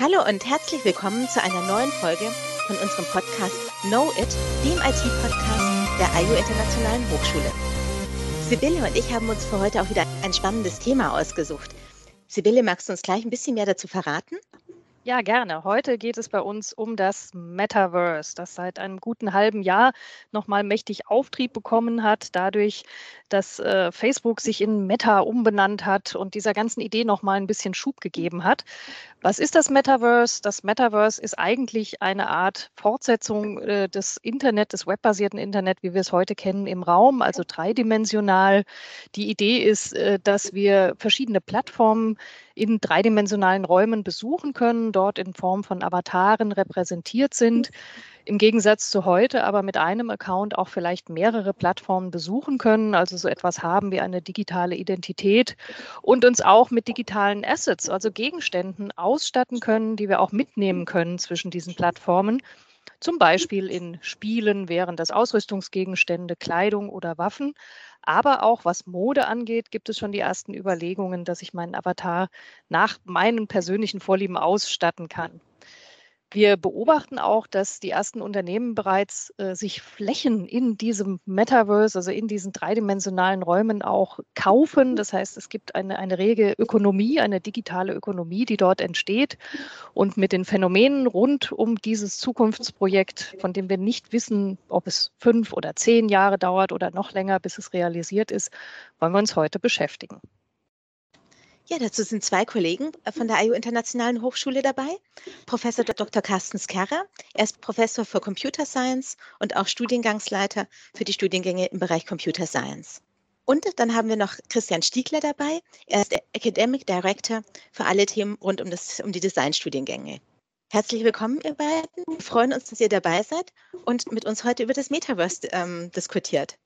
Hallo und herzlich willkommen zu einer neuen Folge von unserem Podcast Know It, dem IT-Podcast der IU Internationalen Hochschule. Sibylle und ich haben uns für heute auch wieder ein spannendes Thema ausgesucht. Sibylle, magst du uns gleich ein bisschen mehr dazu verraten? Ja, gerne. Heute geht es bei uns um das Metaverse, das seit einem guten halben Jahr nochmal mächtig Auftrieb bekommen hat, dadurch, dass äh, Facebook sich in Meta umbenannt hat und dieser ganzen Idee nochmal ein bisschen Schub gegeben hat. Was ist das Metaverse? Das Metaverse ist eigentlich eine Art Fortsetzung äh, des Internet, des webbasierten Internet, wie wir es heute kennen, im Raum, also dreidimensional. Die Idee ist, äh, dass wir verschiedene Plattformen in dreidimensionalen Räumen besuchen können, dort in Form von Avataren repräsentiert sind im Gegensatz zu heute aber mit einem Account auch vielleicht mehrere Plattformen besuchen können, also so etwas haben wie eine digitale Identität und uns auch mit digitalen Assets, also Gegenständen ausstatten können, die wir auch mitnehmen können zwischen diesen Plattformen. Zum Beispiel in Spielen wären das Ausrüstungsgegenstände, Kleidung oder Waffen. Aber auch was Mode angeht, gibt es schon die ersten Überlegungen, dass ich meinen Avatar nach meinen persönlichen Vorlieben ausstatten kann. Wir beobachten auch, dass die ersten Unternehmen bereits äh, sich Flächen in diesem Metaverse, also in diesen dreidimensionalen Räumen auch kaufen. Das heißt, es gibt eine, eine rege Ökonomie, eine digitale Ökonomie, die dort entsteht. Und mit den Phänomenen rund um dieses Zukunftsprojekt, von dem wir nicht wissen, ob es fünf oder zehn Jahre dauert oder noch länger, bis es realisiert ist, wollen wir uns heute beschäftigen. Ja, dazu sind zwei Kollegen äh, von der IU Internationalen Hochschule dabei. Professor Dr. Carsten Skerrer. Er ist Professor für Computer Science und auch Studiengangsleiter für die Studiengänge im Bereich Computer Science. Und dann haben wir noch Christian Stiegler dabei. Er ist Academic Director für alle Themen rund um, das, um die Designstudiengänge. Herzlich willkommen, ihr beiden. Wir freuen uns, dass ihr dabei seid und mit uns heute über das Metaverse ähm, diskutiert.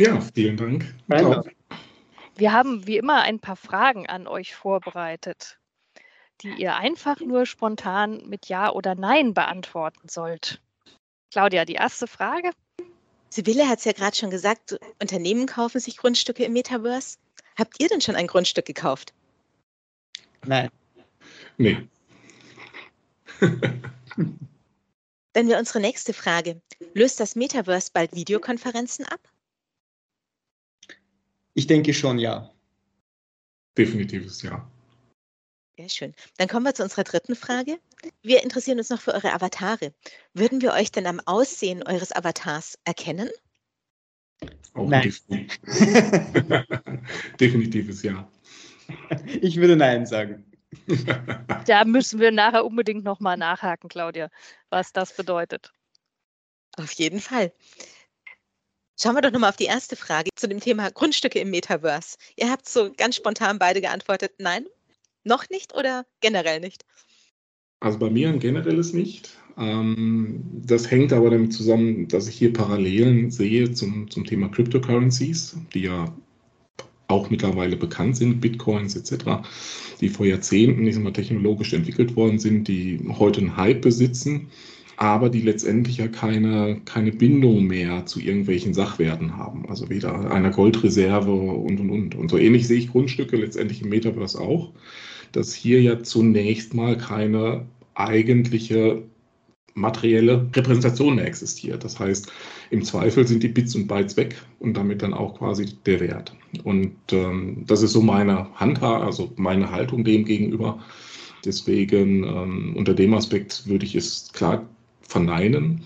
Ja, vielen Dank. Danke. Wir haben wie immer ein paar Fragen an euch vorbereitet, die ihr einfach nur spontan mit Ja oder Nein beantworten sollt. Claudia, die erste Frage. Sibylle hat es ja gerade schon gesagt, Unternehmen kaufen sich Grundstücke im Metaverse. Habt ihr denn schon ein Grundstück gekauft? Nein. Nee. Dann wäre unsere nächste Frage. Löst das Metaverse bald Videokonferenzen ab? Ich denke schon, ja. Definitives Ja. Sehr schön. Dann kommen wir zu unserer dritten Frage. Wir interessieren uns noch für eure Avatare. Würden wir euch denn am Aussehen eures Avatars erkennen? Auch Nein. Definitives Ja. Ich würde Nein sagen. Da müssen wir nachher unbedingt nochmal nachhaken, Claudia, was das bedeutet. Auf jeden Fall. Schauen wir doch nochmal auf die erste Frage zu dem Thema Grundstücke im Metaverse. Ihr habt so ganz spontan beide geantwortet, nein, noch nicht oder generell nicht? Also bei mir ein generelles nicht. Ähm, das hängt aber damit zusammen, dass ich hier Parallelen sehe zum, zum Thema Cryptocurrencies, die ja auch mittlerweile bekannt sind, Bitcoins etc., die vor Jahrzehnten technologisch entwickelt worden sind, die heute einen Hype besitzen aber die letztendlich ja keine, keine Bindung mehr zu irgendwelchen Sachwerten haben. Also weder einer Goldreserve und und und. Und so ähnlich sehe ich Grundstücke letztendlich im Metaverse auch, dass hier ja zunächst mal keine eigentliche materielle Repräsentation mehr existiert. Das heißt, im Zweifel sind die Bits und Bytes weg und damit dann auch quasi der Wert. Und ähm, das ist so meine Handha, also meine Haltung dem gegenüber. Deswegen ähm, unter dem Aspekt würde ich es klar verneinen.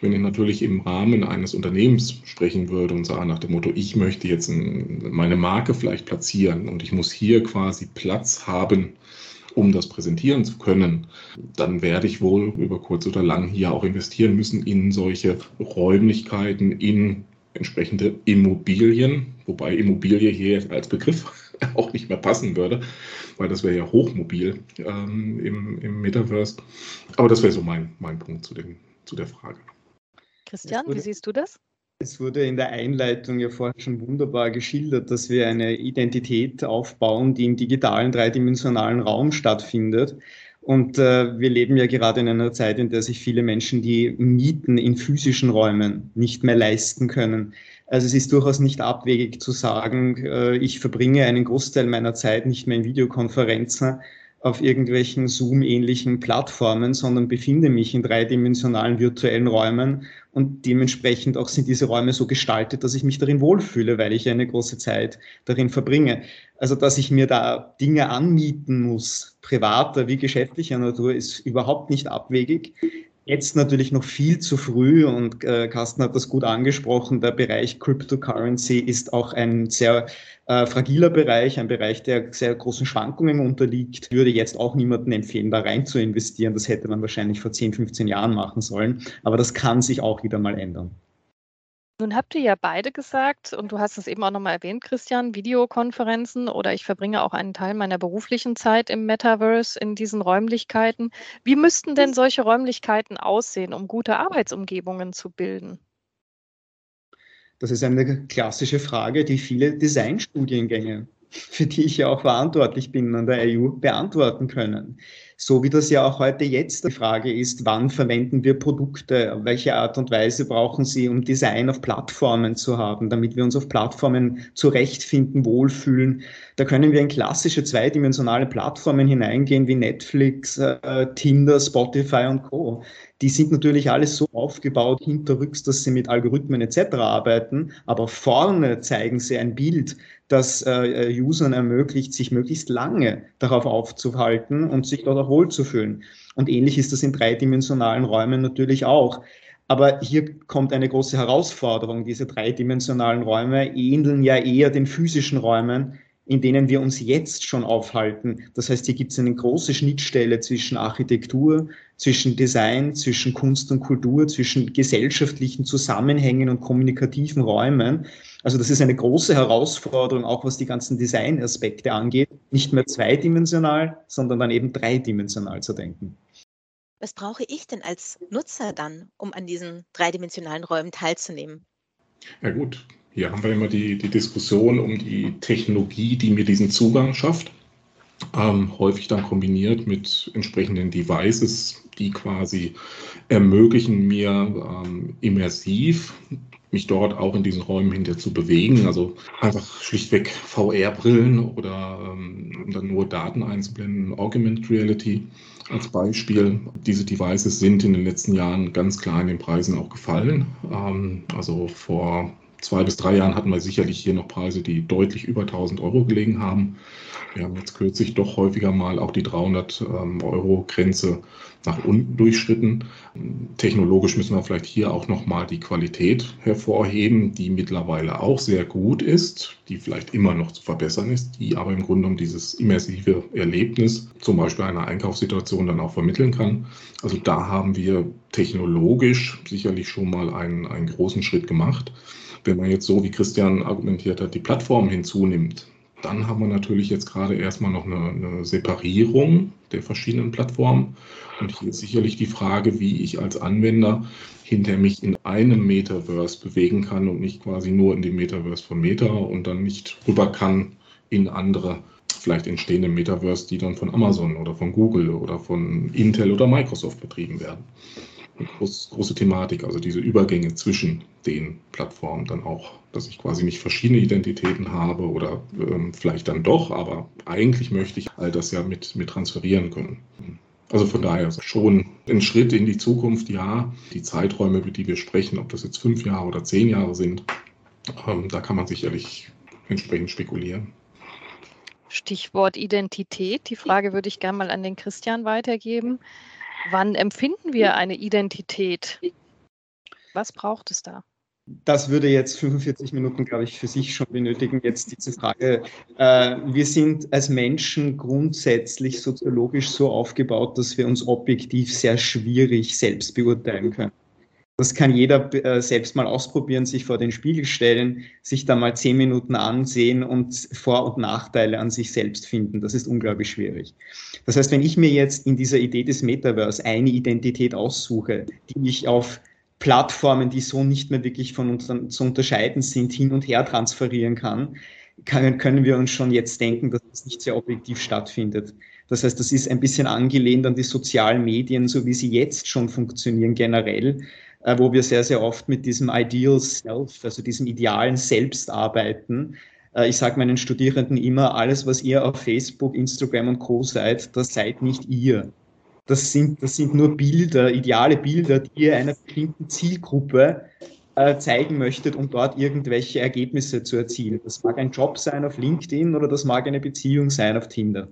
Wenn ich natürlich im Rahmen eines Unternehmens sprechen würde und sage nach dem Motto, ich möchte jetzt meine Marke vielleicht platzieren und ich muss hier quasi Platz haben, um das präsentieren zu können, dann werde ich wohl über kurz oder lang hier auch investieren müssen in solche Räumlichkeiten, in entsprechende Immobilien, wobei Immobilie hier als Begriff auch nicht mehr passen würde, weil das wäre ja hochmobil ähm, im, im Metaverse. Aber das wäre so mein, mein Punkt zu, dem, zu der Frage. Christian, wie siehst du das? Es wurde in der Einleitung ja vorher schon wunderbar geschildert, dass wir eine Identität aufbauen, die im digitalen dreidimensionalen Raum stattfindet. Und äh, wir leben ja gerade in einer Zeit, in der sich viele Menschen die Mieten in physischen Räumen nicht mehr leisten können. Also es ist durchaus nicht abwegig zu sagen, äh, ich verbringe einen Großteil meiner Zeit nicht mehr in Videokonferenzen, auf irgendwelchen Zoom-ähnlichen Plattformen, sondern befinde mich in dreidimensionalen virtuellen Räumen und dementsprechend auch sind diese Räume so gestaltet, dass ich mich darin wohlfühle, weil ich eine große Zeit darin verbringe. Also, dass ich mir da Dinge anmieten muss, privater wie geschäftlicher Natur, ist überhaupt nicht abwegig. Jetzt natürlich noch viel zu früh und äh, Carsten hat das gut angesprochen. Der Bereich Cryptocurrency ist auch ein sehr äh, fragiler Bereich, ein Bereich, der sehr großen Schwankungen unterliegt. Ich würde jetzt auch niemandem empfehlen, da rein zu investieren. Das hätte man wahrscheinlich vor 10, 15 Jahren machen sollen. Aber das kann sich auch wieder mal ändern. Nun habt ihr ja beide gesagt, und du hast es eben auch nochmal erwähnt, Christian, Videokonferenzen oder ich verbringe auch einen Teil meiner beruflichen Zeit im Metaverse in diesen Räumlichkeiten. Wie müssten denn solche Räumlichkeiten aussehen, um gute Arbeitsumgebungen zu bilden? Das ist eine klassische Frage, die viele Designstudiengänge, für die ich ja auch verantwortlich bin an der EU, beantworten können. So wie das ja auch heute jetzt die Frage ist, wann verwenden wir Produkte, welche Art und Weise brauchen sie, um Design auf Plattformen zu haben, damit wir uns auf Plattformen zurechtfinden, wohlfühlen. Da können wir in klassische zweidimensionale Plattformen hineingehen wie Netflix, äh, Tinder, Spotify und Co die sind natürlich alles so aufgebaut hinterrücks, dass sie mit Algorithmen etc. arbeiten, aber vorne zeigen sie ein Bild, das äh, Usern ermöglicht, sich möglichst lange darauf aufzuhalten und sich dort auch wohlzufühlen. Und ähnlich ist das in dreidimensionalen Räumen natürlich auch. Aber hier kommt eine große Herausforderung. Diese dreidimensionalen Räume ähneln ja eher den physischen Räumen, in denen wir uns jetzt schon aufhalten. Das heißt, hier gibt es eine große Schnittstelle zwischen Architektur, zwischen Design, zwischen Kunst und Kultur, zwischen gesellschaftlichen Zusammenhängen und kommunikativen Räumen. Also das ist eine große Herausforderung, auch was die ganzen Designaspekte angeht, nicht mehr zweidimensional, sondern dann eben dreidimensional zu denken. Was brauche ich denn als Nutzer dann, um an diesen dreidimensionalen Räumen teilzunehmen? Ja gut, hier haben wir immer die, die Diskussion um die Technologie, die mir diesen Zugang schafft. Ähm, häufig dann kombiniert mit entsprechenden Devices, die quasi ermöglichen mir ähm, immersiv mich dort auch in diesen Räumen hinter zu bewegen. Also einfach schlichtweg VR-Brillen oder ähm, dann nur Daten einzublenden, Augmented Reality als Beispiel. Diese Devices sind in den letzten Jahren ganz klar in den Preisen auch gefallen. Ähm, also vor zwei bis drei Jahren hatten wir sicherlich hier noch Preise, die deutlich über 1000 Euro gelegen haben. Wir haben jetzt kürzlich doch häufiger mal auch die 300 ähm, Euro Grenze nach unten durchschritten. Technologisch müssen wir vielleicht hier auch nochmal die Qualität hervorheben, die mittlerweile auch sehr gut ist, die vielleicht immer noch zu verbessern ist, die aber im Grunde genommen dieses immersive Erlebnis, zum Beispiel einer Einkaufssituation, dann auch vermitteln kann. Also da haben wir technologisch sicherlich schon mal einen, einen großen Schritt gemacht. Wenn man jetzt so, wie Christian argumentiert hat, die Plattform hinzunimmt, dann haben wir natürlich jetzt gerade erstmal noch eine, eine, Separierung der verschiedenen Plattformen. Und hier ist sicherlich die Frage, wie ich als Anwender hinter mich in einem Metaverse bewegen kann und nicht quasi nur in dem Metaverse von Meta und dann nicht rüber kann in andere vielleicht entstehende Metaverse, die dann von Amazon oder von Google oder von Intel oder Microsoft betrieben werden eine groß, große Thematik, also diese Übergänge zwischen den Plattformen dann auch, dass ich quasi nicht verschiedene Identitäten habe oder ähm, vielleicht dann doch, aber eigentlich möchte ich all das ja mit, mit transferieren können. Also von daher schon ein Schritt in die Zukunft, ja. Die Zeiträume, über die wir sprechen, ob das jetzt fünf Jahre oder zehn Jahre sind, ähm, da kann man sicherlich entsprechend spekulieren. Stichwort Identität. Die Frage würde ich gerne mal an den Christian weitergeben. Wann empfinden wir eine Identität? Was braucht es da? Das würde jetzt 45 Minuten, glaube ich, für sich schon benötigen, jetzt diese Frage. Äh, wir sind als Menschen grundsätzlich soziologisch so aufgebaut, dass wir uns objektiv sehr schwierig selbst beurteilen können. Das kann jeder äh, selbst mal ausprobieren, sich vor den Spiegel stellen, sich da mal zehn Minuten ansehen und Vor- und Nachteile an sich selbst finden. Das ist unglaublich schwierig. Das heißt, wenn ich mir jetzt in dieser Idee des Metaverse eine Identität aussuche, die ich auf Plattformen, die so nicht mehr wirklich von uns zu unterscheiden sind, hin und her transferieren kann, können wir uns schon jetzt denken, dass das nicht sehr objektiv stattfindet. Das heißt, das ist ein bisschen angelehnt an die sozialen Medien, so wie sie jetzt schon funktionieren generell äh, wo wir sehr, sehr oft mit diesem Ideal Self, also diesem idealen Selbst arbeiten, Äh, ich sage meinen Studierenden immer, alles, was ihr auf Facebook, Instagram und Co. seid, das seid nicht ihr. Das sind, das sind nur Bilder, ideale Bilder, die ihr einer bestimmten Zielgruppe äh, zeigen möchtet, um dort irgendwelche Ergebnisse zu erzielen. Das mag ein Job sein auf LinkedIn oder das mag eine Beziehung sein auf Tinder.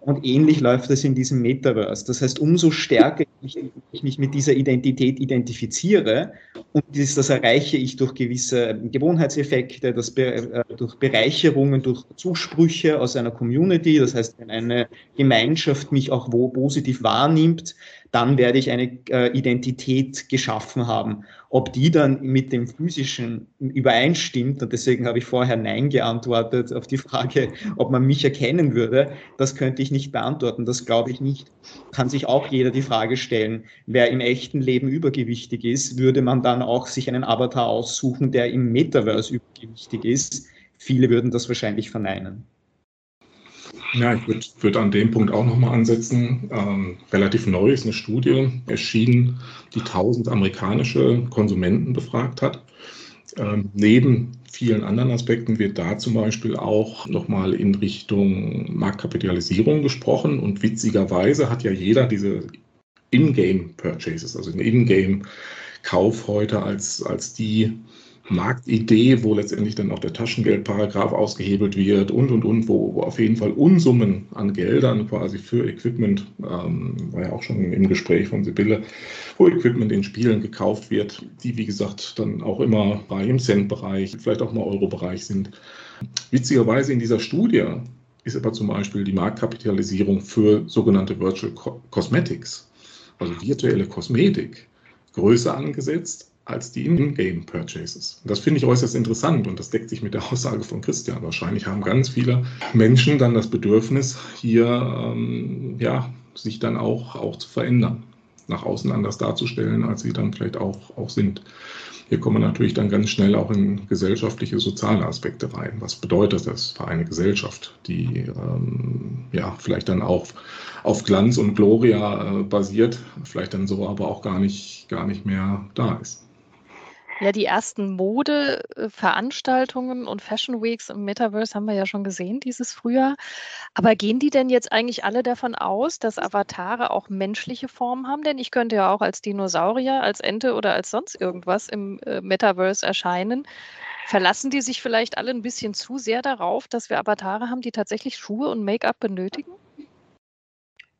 Und ähnlich läuft es in diesem Metaverse. Das heißt, umso stärker ich, ich mich mit dieser Identität identifiziere und das, das erreiche ich durch gewisse Gewohnheitseffekte, das äh, durch Bereicherungen, durch Zusprüche aus einer Community. Das heißt, wenn eine Gemeinschaft mich auch wo positiv wahrnimmt, dann werde ich eine äh, Identität geschaffen haben. Ob die dann mit dem physischen übereinstimmt, und deswegen habe ich vorher Nein geantwortet auf die Frage, ob man mich erkennen würde, das könnte ich nicht beantworten, das glaube ich nicht. Kann sich auch jeder die Frage stellen, wer im echten Leben übergewichtig ist, würde man dann auch sich einen Avatar aussuchen, der im Metaverse übergewichtig ist? Viele würden das wahrscheinlich verneinen. Ja, ich würde würd an dem Punkt auch nochmal ansetzen. Ähm, relativ neu ist eine Studie erschienen, die 1000 amerikanische Konsumenten befragt hat. Ähm, neben vielen anderen Aspekten wird da zum Beispiel auch nochmal in Richtung Marktkapitalisierung gesprochen. Und witzigerweise hat ja jeder diese In-Game-Purchases, also den In-Game-Kauf heute als, als die Marktidee, wo letztendlich dann auch der Taschengeldparagraf ausgehebelt wird und, und, und, wo, wo auf jeden Fall Unsummen an Geldern quasi für Equipment, ähm, war ja auch schon im Gespräch von Sibylle, wo Equipment in Spielen gekauft wird, die, wie gesagt, dann auch immer bei im Cent-Bereich, vielleicht auch mal Euro-Bereich sind. Witzigerweise in dieser Studie ist aber zum Beispiel die Marktkapitalisierung für sogenannte Virtual Cosmetics, also virtuelle Kosmetik, größer angesetzt als die In-Game-Purchases. Das finde ich äußerst interessant und das deckt sich mit der Aussage von Christian. Wahrscheinlich haben ganz viele Menschen dann das Bedürfnis, hier ähm, ja, sich dann auch, auch zu verändern, nach außen anders darzustellen, als sie dann vielleicht auch, auch sind. Hier kommen natürlich dann ganz schnell auch in gesellschaftliche, soziale Aspekte rein. Was bedeutet das für eine Gesellschaft, die ähm, ja vielleicht dann auch auf Glanz und Gloria äh, basiert, vielleicht dann so aber auch gar nicht, gar nicht mehr da ist? Ja, die ersten Modeveranstaltungen und Fashion Weeks im Metaverse haben wir ja schon gesehen dieses Frühjahr. Aber gehen die denn jetzt eigentlich alle davon aus, dass Avatare auch menschliche Formen haben? Denn ich könnte ja auch als Dinosaurier, als Ente oder als sonst irgendwas im äh, Metaverse erscheinen. Verlassen die sich vielleicht alle ein bisschen zu sehr darauf, dass wir Avatare haben, die tatsächlich Schuhe und Make-up benötigen?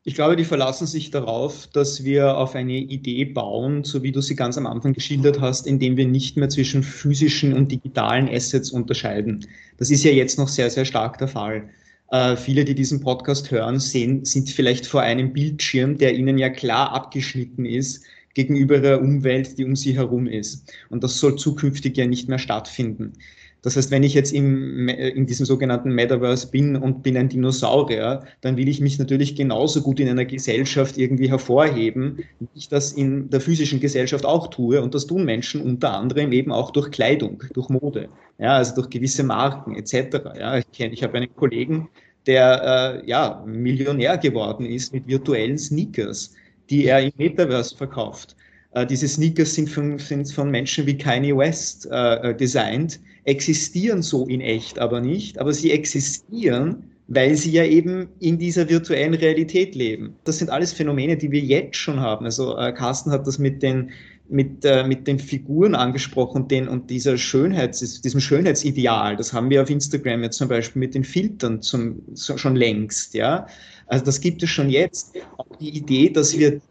Ich glaube, die verlassen sich darauf, dass wir auf eine Idee bauen, so wie du sie ganz am Anfang geschildert hast, indem wir nicht mehr zwischen physischen und digitalen Assets unterscheiden. Das ist ja jetzt noch sehr, sehr stark der Fall. Äh, viele, die diesen Podcast hören, sehen, sind vielleicht vor einem Bildschirm, der ihnen ja klar abgeschnitten ist gegenüber der Umwelt, die um sie herum ist. Und das soll zukünftig ja nicht mehr stattfinden. Das heißt, wenn ich jetzt im, in diesem sogenannten Metaverse bin und bin ein Dinosaurier, dann will ich mich natürlich genauso gut in einer Gesellschaft irgendwie hervorheben, wie ich das in der physischen Gesellschaft auch tue. Und das tun Menschen unter anderem eben auch durch Kleidung, durch Mode, ja, also durch gewisse Marken etc. Ja, ich kenne, ich habe einen Kollegen, der äh, ja Millionär geworden ist mit virtuellen Sneakers, die er im Metaverse verkauft. Äh, diese Sneakers sind von, sind von Menschen wie Kanye West äh, äh, designt, existieren so in echt aber nicht, aber sie existieren, weil sie ja eben in dieser virtuellen Realität leben. Das sind alles Phänomene, die wir jetzt schon haben. Also äh, Carsten hat das mit den, mit, äh, mit den Figuren angesprochen den, und dieser Schönheits, diesem Schönheitsideal. Das haben wir auf Instagram jetzt zum Beispiel mit den Filtern zum, so, schon längst. Ja? Also das gibt es schon jetzt. Auch die Idee, dass wir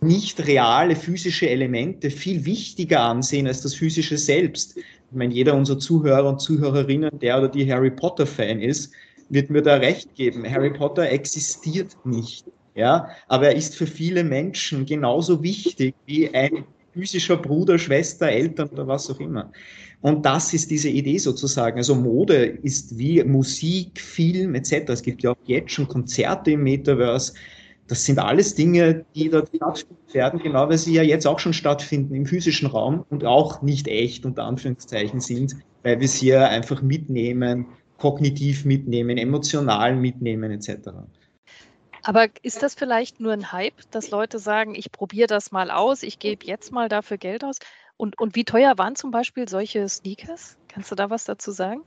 nicht reale physische Elemente viel wichtiger ansehen als das physische selbst. Ich meine, jeder unserer Zuhörer und Zuhörerinnen, der oder die Harry Potter Fan ist, wird mir da recht geben. Harry Potter existiert nicht. Ja, aber er ist für viele Menschen genauso wichtig wie ein physischer Bruder, Schwester, Eltern oder was auch immer. Und das ist diese Idee sozusagen. Also Mode ist wie Musik, Film etc. Es gibt ja auch jetzt schon Konzerte im Metaverse. Das sind alles Dinge, die dort stattfinden werden, genau weil sie ja jetzt auch schon stattfinden im physischen Raum und auch nicht echt unter Anführungszeichen sind, weil wir sie ja einfach mitnehmen, kognitiv mitnehmen, emotional mitnehmen etc. Aber ist das vielleicht nur ein Hype, dass Leute sagen, ich probiere das mal aus, ich gebe jetzt mal dafür Geld aus? Und, und wie teuer waren zum Beispiel solche Sneakers? Kannst du da was dazu sagen?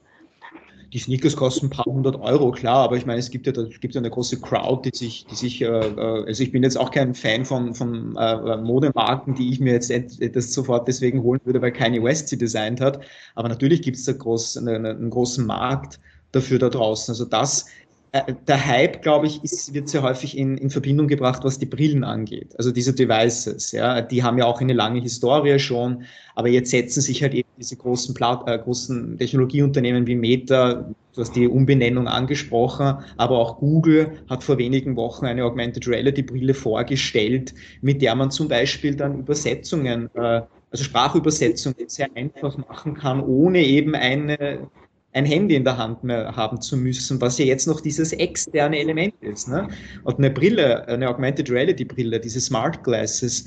Die Sneakers kosten ein paar hundert Euro, klar, aber ich meine, es gibt ja, es gibt ja eine große Crowd, die sich, die sich, äh, äh, also ich bin jetzt auch kein Fan von, von äh, Modemarken, die ich mir jetzt das sofort deswegen holen würde, weil Kanye West sie designt hat, aber natürlich gibt es da groß, eine, einen großen Markt dafür da draußen. Also das äh, der Hype, glaube ich, ist, wird sehr häufig in, in, Verbindung gebracht, was die Brillen angeht. Also diese Devices, ja, die haben ja auch eine lange Historie schon, aber jetzt setzen sich halt eben diese großen, Pla äh, großen Technologieunternehmen wie Meta, du hast die Umbenennung angesprochen, aber auch Google hat vor wenigen Wochen eine Augmented Reality Brille vorgestellt, mit der man zum Beispiel dann Übersetzungen, äh, also Sprachübersetzungen sehr einfach machen kann, ohne eben eine ein Handy in der Hand mehr haben zu müssen, was ja jetzt noch dieses externe Element ist. Ne? Und eine Brille, eine Augmented Reality Brille, diese Smart Glasses,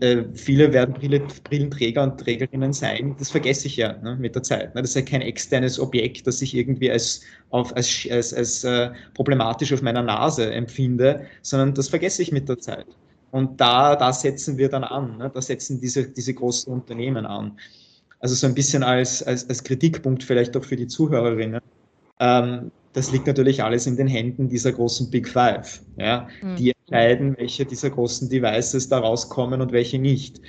äh, viele werden Brille, Brillenträger und Trägerinnen sein, das vergesse ich ja ne, mit der Zeit. Ne? Das ist ja kein externes Objekt, das ich irgendwie als, auf, als, als, als äh, problematisch auf meiner Nase empfinde, sondern das vergesse ich mit der Zeit. Und da, da setzen wir dann an, ne? da setzen diese, diese großen Unternehmen an. Also so ein bisschen als, als, als Kritikpunkt vielleicht auch für die Zuhörerinnen. Ähm, das liegt natürlich alles in den Händen dieser großen Big Five. Ja? Mhm. Die entscheiden, welche dieser großen Devices da rauskommen und welche nicht.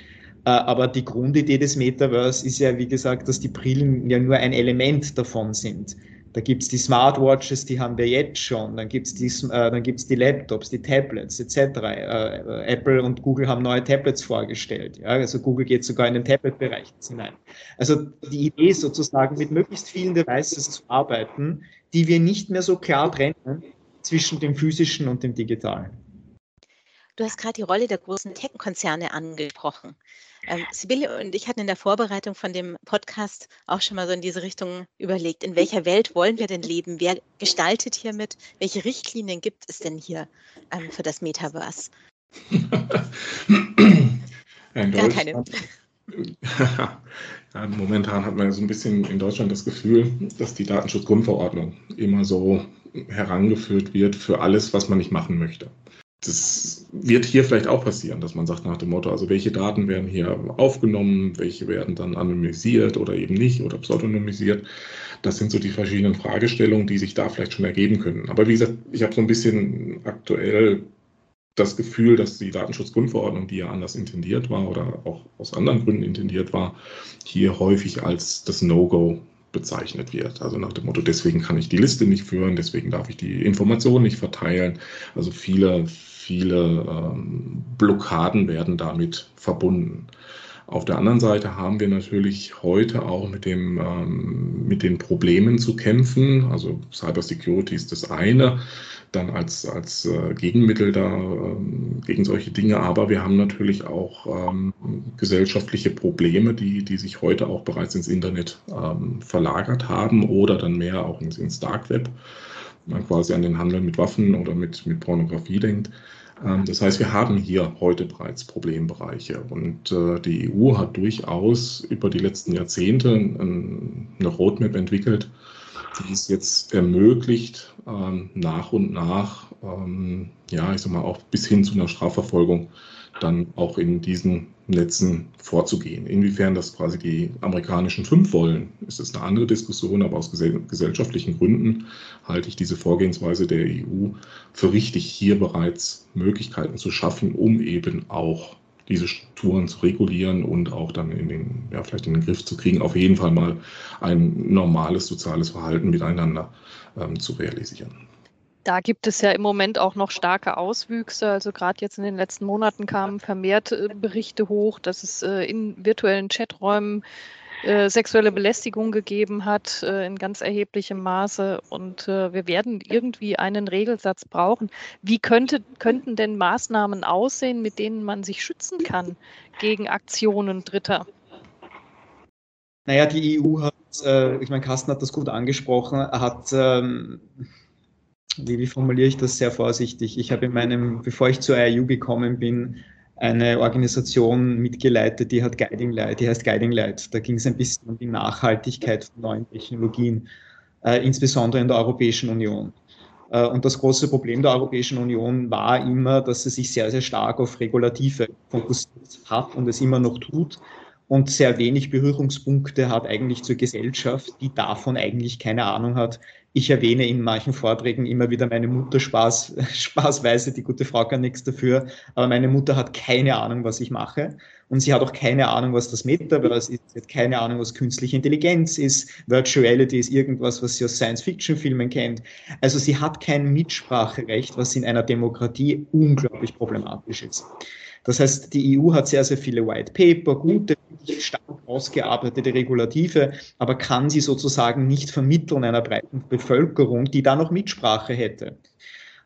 Äh, aber die Grundidee des Metaverse ist ja, wie gesagt, dass die Brillen ja nur ein Element davon sind. Da gibt es die Smartwatches, die haben wir jetzt schon. Dann gibt es die, äh, die Laptops, die Tablets etc. Äh, äh, Apple und Google haben neue Tablets vorgestellt. Ja? Also Google geht sogar in den Tablet-Bereich hinein. Also die Idee sozusagen, mit möglichst vielen Devices zu arbeiten, die wir nicht mehr so klar trennen zwischen dem physischen und dem digitalen. Du hast gerade die Rolle der großen Tech-Konzerne angesprochen. Ähm, Sibylle und ich hatten in der Vorbereitung von dem Podcast auch schon mal so in diese Richtung überlegt, in welcher Welt wollen wir denn leben? Wer gestaltet hiermit? Welche Richtlinien gibt es denn hier ähm, für das Metaverse? Gar keine. Ja, momentan hat man so ein bisschen in Deutschland das Gefühl, dass die Datenschutzgrundverordnung immer so herangeführt wird für alles, was man nicht machen möchte das wird hier vielleicht auch passieren, dass man sagt nach dem Motto, also welche Daten werden hier aufgenommen, welche werden dann anonymisiert oder eben nicht oder pseudonymisiert. Das sind so die verschiedenen Fragestellungen, die sich da vielleicht schon ergeben können. Aber wie gesagt, ich habe so ein bisschen aktuell das Gefühl, dass die Datenschutzgrundverordnung, die ja anders intendiert war oder auch aus anderen Gründen intendiert war, hier häufig als das No-Go bezeichnet wird. Also nach dem Motto, deswegen kann ich die Liste nicht führen, deswegen darf ich die Informationen nicht verteilen. Also viele, viele ähm, Blockaden werden damit verbunden. Auf der anderen Seite haben wir natürlich heute auch mit, dem, ähm, mit den Problemen zu kämpfen. Also Cybersecurity ist das eine dann als, als äh, Gegenmittel da ähm, gegen solche Dinge. Aber wir haben natürlich auch ähm, gesellschaftliche Probleme, die, die sich heute auch bereits ins Internet ähm, verlagert haben oder dann mehr auch ins, ins Dark Web. Man quasi an den Handel mit Waffen oder mit, mit Pornografie denkt. Ähm, das heißt, wir haben hier heute bereits Problembereiche und äh, die EU hat durchaus über die letzten Jahrzehnte eine Roadmap entwickelt, die es jetzt ermöglicht, ähm, nach und nach, ähm, ja, ich sag mal, auch bis hin zu einer Strafverfolgung dann auch in diesen Netzen vorzugehen. Inwiefern das quasi die amerikanischen fünf wollen, ist es eine andere Diskussion, aber aus gesellschaftlichen Gründen halte ich diese Vorgehensweise der EU für richtig, hier bereits Möglichkeiten zu schaffen, um eben auch diese Strukturen zu regulieren und auch dann in den, ja, vielleicht in den Griff zu kriegen, auf jeden Fall mal ein normales soziales Verhalten miteinander ähm, zu realisieren. Da gibt es ja im Moment auch noch starke Auswüchse. Also gerade jetzt in den letzten Monaten kamen vermehrt äh, Berichte hoch, dass es äh, in virtuellen Chaträumen äh, sexuelle Belästigung gegeben hat äh, in ganz erheblichem Maße. Und äh, wir werden irgendwie einen Regelsatz brauchen. Wie könnte, könnten denn Maßnahmen aussehen, mit denen man sich schützen kann gegen Aktionen Dritter? Naja, die EU hat, äh, ich meine, Carsten hat das gut angesprochen, hat, ähm, wie, formuliere ich das sehr vorsichtig? Ich habe in meinem, bevor ich zur EU gekommen bin, eine Organisation mitgeleitet, die hat Guiding Light, die heißt Guiding Light. Da ging es ein bisschen um die Nachhaltigkeit von neuen Technologien, äh, insbesondere in der Europäischen Union. Äh, und das große Problem der Europäischen Union war immer, dass sie sich sehr, sehr stark auf Regulative fokussiert hat und es immer noch tut und sehr wenig Berührungspunkte hat eigentlich zur Gesellschaft, die davon eigentlich keine Ahnung hat. Ich erwähne in manchen Vorträgen immer wieder meine Mutter Spaß, spaßweise, die gute Frau kann nichts dafür, aber meine Mutter hat keine Ahnung, was ich mache und sie hat auch keine Ahnung, was das Metaverse ist, sie hat keine Ahnung, was künstliche Intelligenz ist, Virtuality ist irgendwas, was sie aus Science-Fiction-Filmen kennt. Also sie hat kein Mitspracherecht, was in einer Demokratie unglaublich problematisch ist. Das heißt, die EU hat sehr, sehr viele White Paper, gute, stark ausgearbeitete Regulative, aber kann sie sozusagen nicht vermitteln einer breiten Bevölkerung, die da noch Mitsprache hätte.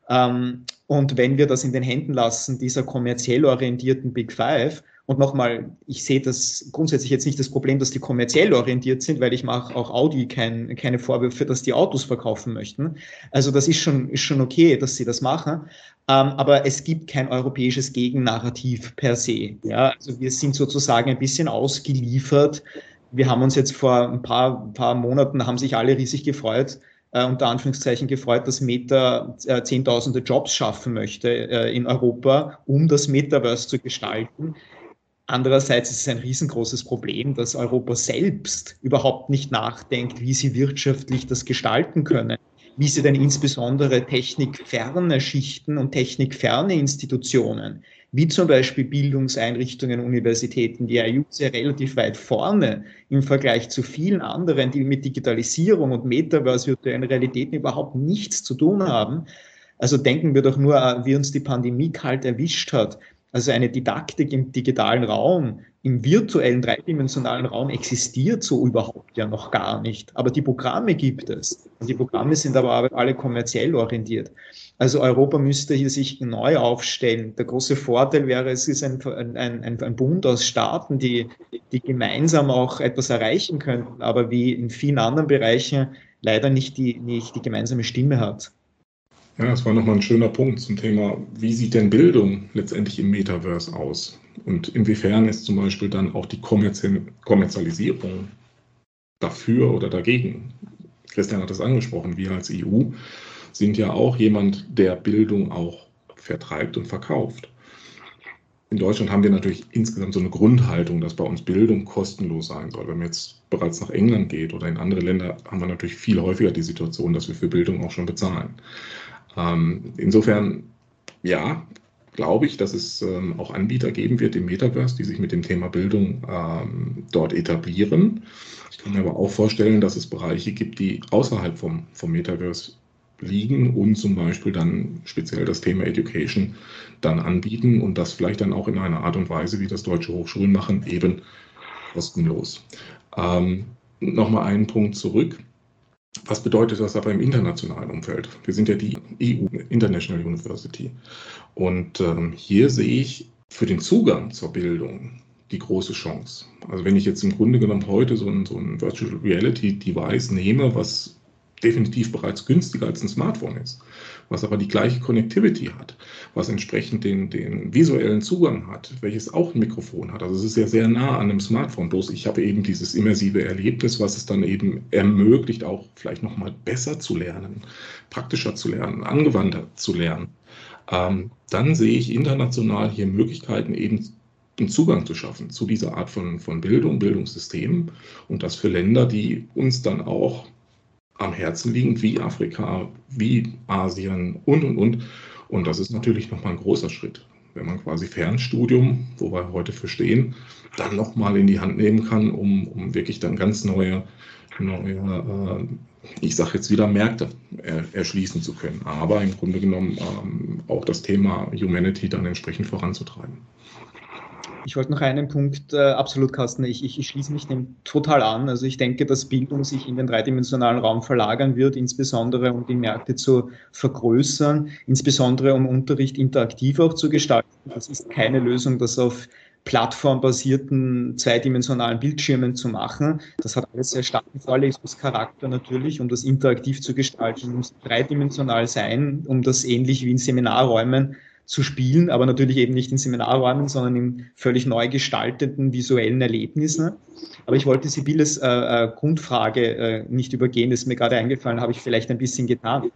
Ähm, und wenn wir das in den Händen lassen, dieser kommerziell orientierten Big Five, und nochmal, ich sehe das grundsätzlich jetzt nicht das Problem, dass die kommerziell orientiert sind, weil ich mache auch Audi kein, keine Vorwürfe, dass die Autos verkaufen möchten. Also das ist schon, ist schon okay, dass sie das machen. Ähm, aber es gibt kein europäisches Gegennarrativ per se. Ja, also wir sind sozusagen ein bisschen ausgeliefert. Wir haben uns jetzt vor ein paar, paar Monaten, haben sich alle riesig gefreut, äh, unter Anführungszeichen gefreut, dass Meta äh, Zehntausende Jobs schaffen möchte äh, in Europa, um das Metaverse zu gestalten. Andererseits ist es ein riesengroßes Problem, dass Europa selbst überhaupt nicht nachdenkt, wie sie wirtschaftlich das gestalten können, wie sie denn insbesondere technikferne Schichten und technikferne Institutionen, wie zum Beispiel Bildungseinrichtungen, Universitäten, die EU ja relativ weit vorne im Vergleich zu vielen anderen, die mit Digitalisierung und Metaverse, virtuellen Realitäten überhaupt nichts zu tun haben. Also denken wir doch nur, wie uns die Pandemie kalt erwischt hat also eine Didaktik im digitalen Raum, im virtuellen dreidimensionalen Raum existiert so überhaupt ja noch gar nicht. Aber die Programme gibt es. Und die Programme sind aber alle kommerziell orientiert. Also Europa müsste hier sich neu aufstellen. Der große Vorteil wäre, es ist ein, ein, ein, ein Bund aus Staaten, die, die gemeinsam auch etwas erreichen könnten, aber wie in vielen anderen Bereichen leider nicht die, nicht die gemeinsame Stimme hat. Ja, das war nochmal ein schöner Punkt zum Thema, wie sieht denn Bildung letztendlich im Metaverse aus? Und inwiefern ist zum Beispiel dann auch die Kommerzialisierung dafür oder dagegen? Christian hat das angesprochen, wir als EU sind ja auch jemand, der Bildung auch vertreibt und verkauft. In Deutschland haben wir natürlich insgesamt so eine Grundhaltung, dass bei uns Bildung kostenlos sein soll. Wenn man jetzt bereits nach England geht oder in andere Länder, haben wir natürlich viel häufiger die Situation, dass wir für Bildung auch schon bezahlen. Ähm, insofern, ja, glaube ich, dass es ähm, auch Anbieter geben wird im Metaverse, die sich mit dem Thema Bildung ähm, dort etablieren. Ich kann mir aber auch vorstellen, dass es Bereiche gibt, die außerhalb vom, vom Metaverse liegen und zum Beispiel dann speziell das Thema Education dann anbieten und das vielleicht dann auch in einer Art und Weise, wie das deutsche Hochschulen machen, eben kostenlos. Ähm, Nochmal einen Punkt zurück. Was bedeutet das aber im internationalen Umfeld? Wir sind ja die EU International University. Und ähm, hier sehe ich für den Zugang zur Bildung die große Chance. Also wenn ich jetzt im Grunde genommen heute so ein, so ein Virtual Reality Device nehme, was definitiv bereits günstiger als ein Smartphone ist, was aber die gleiche Connectivity hat, was entsprechend den, den visuellen Zugang hat, welches auch ein Mikrofon hat. Also es ist ja sehr nah an einem Smartphone, bloß ich habe eben dieses immersive Erlebnis, was es dann eben ermöglicht, auch vielleicht nochmal besser zu lernen, praktischer zu lernen, angewandter zu lernen. Ähm, dann sehe ich international hier Möglichkeiten, eben einen Zugang zu schaffen zu dieser Art von, von Bildung, Bildungssystemen und das für Länder, die uns dann auch am Herzen liegen, wie Afrika, wie Asien und, und, und. Und das ist natürlich nochmal ein großer Schritt, wenn man quasi Fernstudium, wo wir heute für stehen, dann nochmal in die Hand nehmen kann, um, um wirklich dann ganz neue, neue äh, ich sage jetzt wieder Märkte er, erschließen zu können. Aber im Grunde genommen ähm, auch das Thema Humanity dann entsprechend voranzutreiben. Ich wollte noch einen Punkt, äh, absolut, Carsten, ich, ich, ich, schließe mich dem total an. Also ich denke, dass Bildung sich in den dreidimensionalen Raum verlagern wird, insbesondere um die Märkte zu vergrößern, insbesondere um Unterricht interaktiv auch zu gestalten. Das ist keine Lösung, das auf plattformbasierten zweidimensionalen Bildschirmen zu machen. Das hat alles sehr starken Vorlesungscharakter natürlich, um das interaktiv zu gestalten, muss dreidimensional sein, um das ähnlich wie in Seminarräumen zu spielen, aber natürlich eben nicht in Seminarräumen, sondern in völlig neu gestalteten visuellen Erlebnissen. Aber ich wollte Sibyles äh, äh, Grundfrage äh, nicht übergehen, das ist mir gerade eingefallen, habe ich vielleicht ein bisschen getan.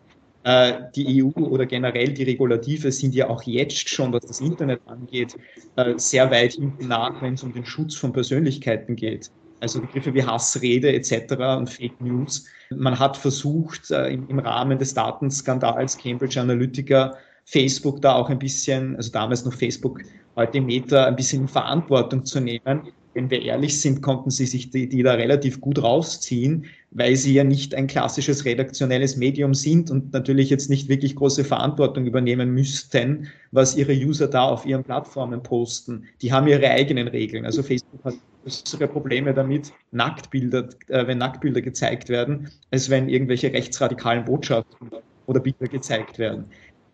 Äh, die EU oder generell die Regulative sind ja auch jetzt schon, was das Internet angeht, äh, sehr weit hinten nach, wenn es um den Schutz von Persönlichkeiten geht. Also Begriffe wie Hassrede etc. und Fake News. Man hat versucht, im Rahmen des Datenskandals Cambridge Analytica Facebook da auch ein bisschen, also damals noch Facebook, heute Meta, ein bisschen in Verantwortung zu nehmen. Wenn wir ehrlich sind, konnten sie sich die, die da relativ gut rausziehen, weil sie ja nicht ein klassisches redaktionelles Medium sind und natürlich jetzt nicht wirklich große Verantwortung übernehmen müssten, was ihre User da auf ihren Plattformen posten. Die haben ihre eigenen Regeln. Also Facebook hat größere Probleme damit, Nacktbilder, äh, wenn Nacktbilder gezeigt werden, als wenn irgendwelche rechtsradikalen Botschaften oder Bilder gezeigt werden.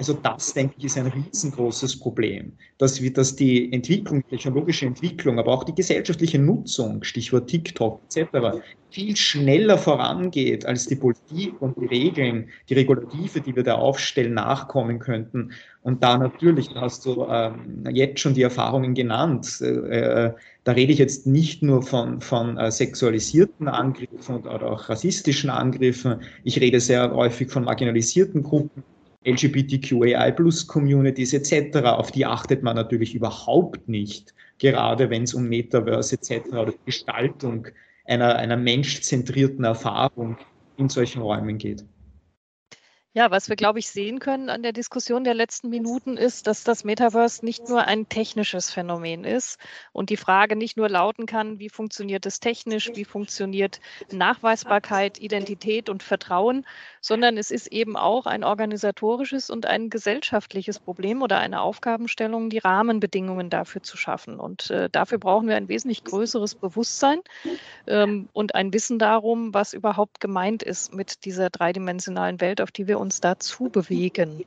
Also das, denke ich, ist ein riesengroßes Problem, dass, wir, dass die Entwicklung, die technologische Entwicklung, aber auch die gesellschaftliche Nutzung, Stichwort TikTok etc., viel schneller vorangeht, als die Politik und die Regeln, die Regulative, die wir da aufstellen, nachkommen könnten. Und da natürlich, da hast du ähm, jetzt schon die Erfahrungen genannt, äh, äh da rede ich jetzt nicht nur von, von äh, sexualisierten Angriffen oder auch rassistischen Angriffen, ich rede sehr häufig von marginalisierten Gruppen, LGBTQAI Plus Communities etc., auf die achtet man natürlich überhaupt nicht, gerade wenn es um Metaverse etc. oder Gestaltung einer, einer menschzentrierten Erfahrung in solchen Räumen geht. Ja, was wir, glaube ich, sehen können an der Diskussion der letzten Minuten ist, dass das Metaverse nicht nur ein technisches Phänomen ist und die Frage nicht nur lauten kann, wie funktioniert es technisch, wie funktioniert Nachweisbarkeit, Identität und Vertrauen, sondern es ist eben auch ein organisatorisches und ein gesellschaftliches Problem oder eine Aufgabenstellung, die Rahmenbedingungen dafür zu schaffen. Und äh, dafür brauchen wir ein wesentlich größeres Bewusstsein ähm, und ein Wissen darum, was überhaupt gemeint ist mit dieser dreidimensionalen Welt, auf die wir uns dazu bewegen.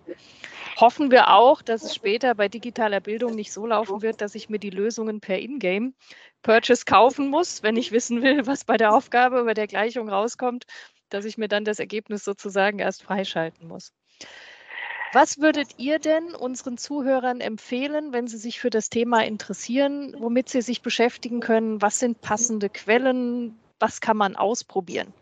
Hoffen wir auch, dass es später bei digitaler Bildung nicht so laufen wird, dass ich mir die Lösungen per Ingame Purchase kaufen muss, wenn ich wissen will, was bei der Aufgabe über der Gleichung rauskommt, dass ich mir dann das Ergebnis sozusagen erst freischalten muss. Was würdet ihr denn unseren Zuhörern empfehlen, wenn sie sich für das Thema interessieren, womit sie sich beschäftigen können? Was sind passende Quellen? Was kann man ausprobieren?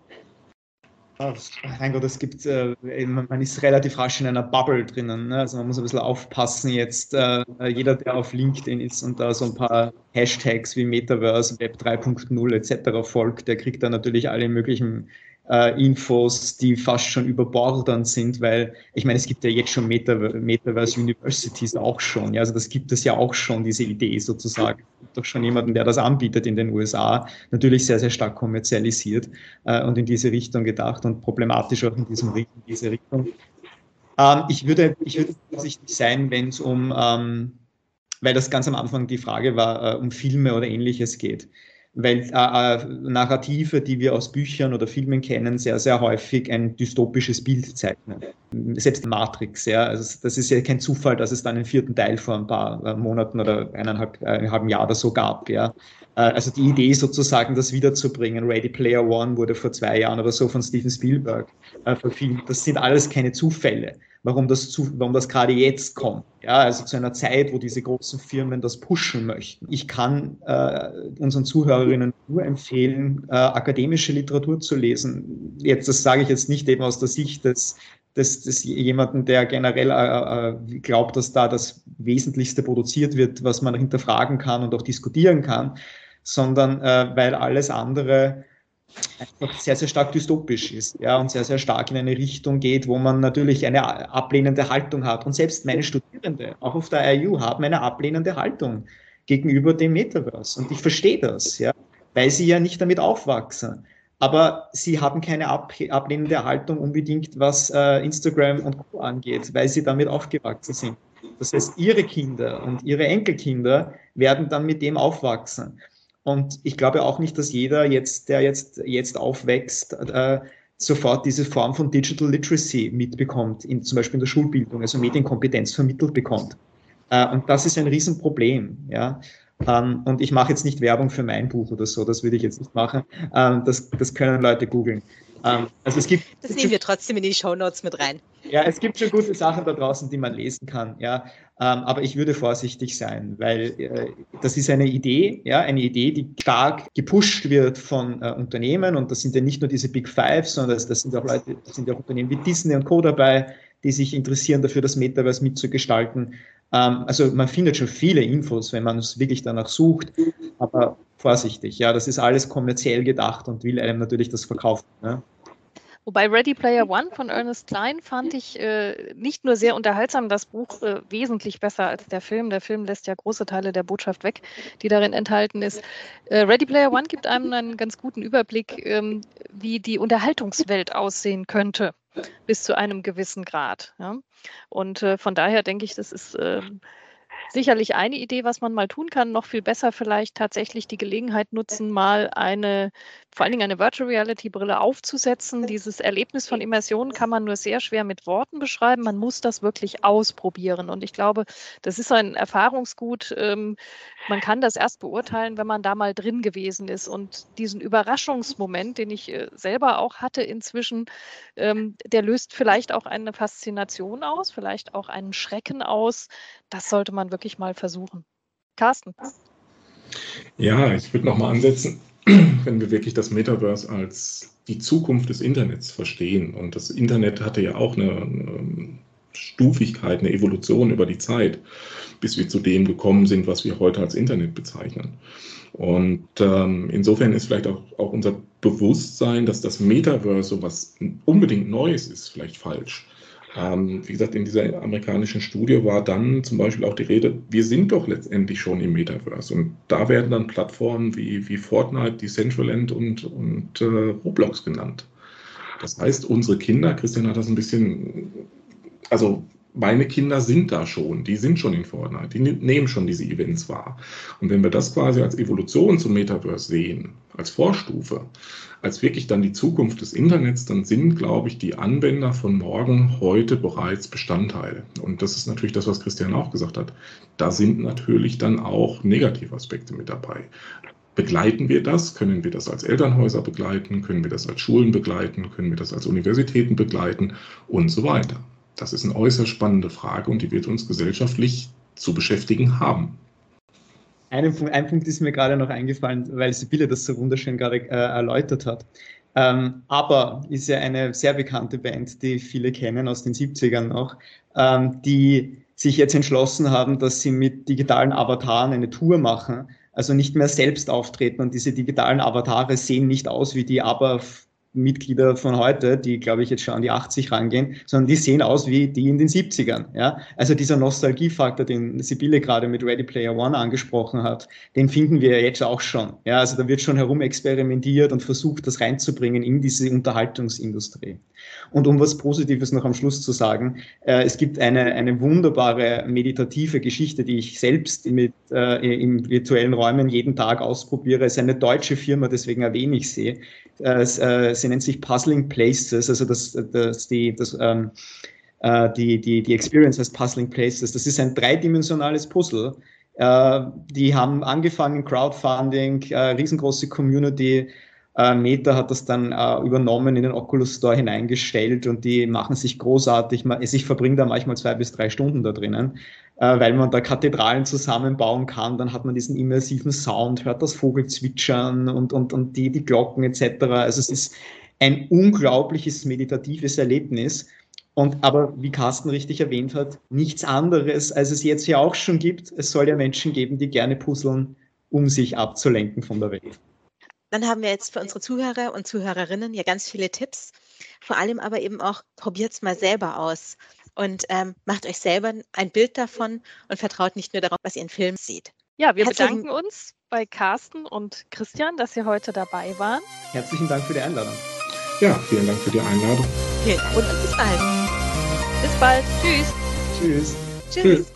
Mein Gott, es gibt, äh, man ist relativ rasch in einer Bubble drinnen. Ne? Also man muss ein bisschen aufpassen jetzt. Äh, jeder, der auf LinkedIn ist und da so ein paar Hashtags wie Metaverse, Web 3.0 etc. folgt, der kriegt dann natürlich alle möglichen äh, Infos, die fast schon überbordernd sind, weil ich meine, es gibt ja jetzt schon Meta Metaverse Universities auch schon. Ja, also das gibt es ja auch schon, diese Idee sozusagen. Es gibt doch schon jemanden, der das anbietet in den USA, natürlich sehr, sehr stark kommerzialisiert äh, und in diese Richtung gedacht und problematisch auch in, diesem, in diese Richtung. Ähm, ich, würde, ich würde vorsichtig sein, wenn es um, ähm, weil das ganz am Anfang die Frage war, äh, um Filme oder ähnliches geht weil äh, äh, Narrative, die wir aus Büchern oder Filmen kennen, sehr, sehr häufig ein dystopisches Bild zeichnen. Selbst Matrix, ja, also das ist ja kein Zufall, dass es dann einen vierten Teil vor ein paar äh, Monaten oder eineinhalb, eineinhalb Jahr oder so gab, ja. Äh, also die Idee sozusagen, das wiederzubringen. Ready Player One wurde vor zwei Jahren oder so von Steven Spielberg äh, verfilmt. Das sind alles keine Zufälle warum das, zu, warum das gerade jetzt kommt. Ja, also zu einer Zeit, wo diese großen Firmen das pushen möchten. Ich kann äh, unseren Zuhörerinnen nur empfehlen, äh, akademische Literatur zu lesen. Jetzt, das sage ich jetzt nicht eben aus der Sicht des, des, des jemanden, der generell äh, äh glaubt, dass da das Wesentlichste produziert wird, was man hinterfragen kann und auch diskutieren kann, sondern äh, weil alles andere einfach sehr, sehr stark dystopisch ist ja, und sehr, sehr stark in eine Richtung geht, wo man natürlich eine ablehnende Haltung hat. Und selbst meine Studierende, auch auf der IU, haben eine ablehnende Haltung gegenüber dem Metaverse. Und ich verstehe das, ja, weil sie ja nicht damit aufwachsen. Aber sie haben keine ab ablehnende Haltung unbedingt, was äh, Instagram und Co. angeht, weil sie damit aufgewachsen sind. Das heißt, ihre Kinder und ihre Enkelkinder werden dann mit dem aufwachsen. Und ich glaube auch nicht, dass jeder jetzt, der jetzt, jetzt aufwächst, äh, sofort diese Form von Digital Literacy mitbekommt, in, zum Beispiel in der Schulbildung, also Medienkompetenz vermittelt bekommt. Äh, und das ist ein Riesenproblem. Ja? Ähm, und ich mache jetzt nicht Werbung für mein Buch oder so, das würde ich jetzt nicht machen. Ähm, das, das können Leute googeln. Ähm, also es gibt, das nehmen wir trotzdem in die Show Notes mit rein. Ja, es gibt schon gute Sachen da draußen, die man lesen kann. Ja, ähm, aber ich würde vorsichtig sein, weil äh, das ist eine Idee, ja, eine Idee, die stark gepusht wird von äh, Unternehmen und das sind ja nicht nur diese Big Five, sondern das, das sind auch Leute, das sind auch Unternehmen wie Disney und Co. dabei, die sich interessieren dafür, das Metaverse mitzugestalten. Ähm, also man findet schon viele Infos, wenn man es wirklich danach sucht, aber vorsichtig. Ja, das ist alles kommerziell gedacht und will einem natürlich das verkaufen. Ne? Wobei Ready Player One von Ernest Klein fand ich äh, nicht nur sehr unterhaltsam, das Buch äh, wesentlich besser als der Film. Der Film lässt ja große Teile der Botschaft weg, die darin enthalten ist. Äh, Ready Player One gibt einem einen ganz guten Überblick, ähm, wie die Unterhaltungswelt aussehen könnte, bis zu einem gewissen Grad. Ja? Und äh, von daher denke ich, das ist ähm, sicherlich eine Idee, was man mal tun kann. Noch viel besser vielleicht tatsächlich die Gelegenheit nutzen, mal eine, vor allen Dingen eine Virtual Reality Brille aufzusetzen. Dieses Erlebnis von Immersion kann man nur sehr schwer mit Worten beschreiben. Man muss das wirklich ausprobieren. Und ich glaube, das ist ein Erfahrungsgut. Ähm, man kann das erst beurteilen, wenn man da mal drin gewesen ist. Und diesen Überraschungsmoment, den ich äh, selber auch hatte inzwischen, ähm, der löst vielleicht auch eine Faszination aus, vielleicht auch einen Schrecken aus. Das sollte man wirklich wirklich mal versuchen. Carsten. Ja, ich würde nochmal ansetzen, wenn wir wirklich das Metaverse als die Zukunft des Internets verstehen. Und das Internet hatte ja auch eine, eine Stufigkeit, eine Evolution über die Zeit, bis wir zu dem gekommen sind, was wir heute als Internet bezeichnen. Und ähm, insofern ist vielleicht auch, auch unser Bewusstsein, dass das Metaverse so was unbedingt Neues ist, vielleicht falsch. Ähm, wie gesagt, in dieser amerikanischen Studie war dann zum Beispiel auch die Rede, wir sind doch letztendlich schon im Metaverse. Und da werden dann Plattformen wie, wie Fortnite, Decentraland und, und äh, Roblox genannt. Das heißt, unsere Kinder, Christian hat das ein bisschen, also meine Kinder sind da schon, die sind schon in Fortnite, die ne-, nehmen schon diese Events wahr. Und wenn wir das quasi als Evolution zum Metaverse sehen, als Vorstufe, als wirklich dann die Zukunft des Internets, dann sind, glaube ich, die Anwender von morgen heute bereits Bestandteil. Und das ist natürlich das, was Christian auch gesagt hat. Da sind natürlich dann auch Negativaspekte mit dabei. Begleiten wir das? Können wir das als Elternhäuser begleiten? Können wir das als Schulen begleiten? Können wir das als Universitäten begleiten? Und so weiter. Das ist eine äußerst spannende Frage und die wird uns gesellschaftlich zu beschäftigen haben. Ein, ein Punkt ist mir gerade noch eingefallen, weil Sibylle das so wunderschön gerade äh, erläutert hat. Ähm, aber ist ja eine sehr bekannte Band, die viele kennen aus den 70ern noch, ähm, die sich jetzt entschlossen haben, dass sie mit digitalen Avataren eine Tour machen, also nicht mehr selbst auftreten und diese digitalen Avatare sehen nicht aus wie die aber Mitglieder von heute, die, glaube ich, jetzt schon an die 80 rangehen, sondern die sehen aus wie die in den 70ern. Ja? Also dieser Nostalgiefaktor, den Sibylle gerade mit Ready Player One angesprochen hat, den finden wir jetzt auch schon. Ja? Also da wird schon herum experimentiert und versucht, das reinzubringen in diese Unterhaltungsindustrie. Und um was Positives noch am Schluss zu sagen, äh, es gibt eine, eine wunderbare meditative Geschichte, die ich selbst mit, äh, in virtuellen Räumen jeden Tag ausprobiere. Es ist eine deutsche Firma, deswegen erwähne ich sie. Äh, äh sie nennt sich Puzzling Places, also das, das, die, das, ähm, äh, die, die, die Experience heißt Puzzling Places. Das ist ein dreidimensionales Puzzle. Äh, die haben angefangen, Crowdfunding, äh, riesengroße Community. Äh, Meta hat das dann äh, übernommen, in den Oculus Store hineingestellt und die machen sich großartig. Ich verbringe da manchmal zwei bis drei Stunden da drinnen, äh, weil man da Kathedralen zusammenbauen kann. Dann hat man diesen immersiven Sound, hört das Vogelzwitschern und, und, und die, die Glocken etc. Also es ist ein unglaubliches meditatives Erlebnis. Und aber, wie Carsten richtig erwähnt hat, nichts anderes, als es jetzt ja auch schon gibt. Es soll ja Menschen geben, die gerne puzzeln, um sich abzulenken von der Welt. Dann haben wir jetzt für unsere Zuhörer und Zuhörerinnen ja ganz viele Tipps. Vor allem aber eben auch, probiert es mal selber aus und ähm, macht euch selber ein Bild davon und vertraut nicht nur darauf, was ihr in Filmen seht. Ja, wir Herzlichen bedanken uns bei Carsten und Christian, dass Sie heute dabei waren. Herzlichen Dank für die Einladung. Ja, vielen Dank für die Einladung. Vielen Dank und bis bald. Bis bald. Tschüss. Tschüss. Tschüss. Tschüss.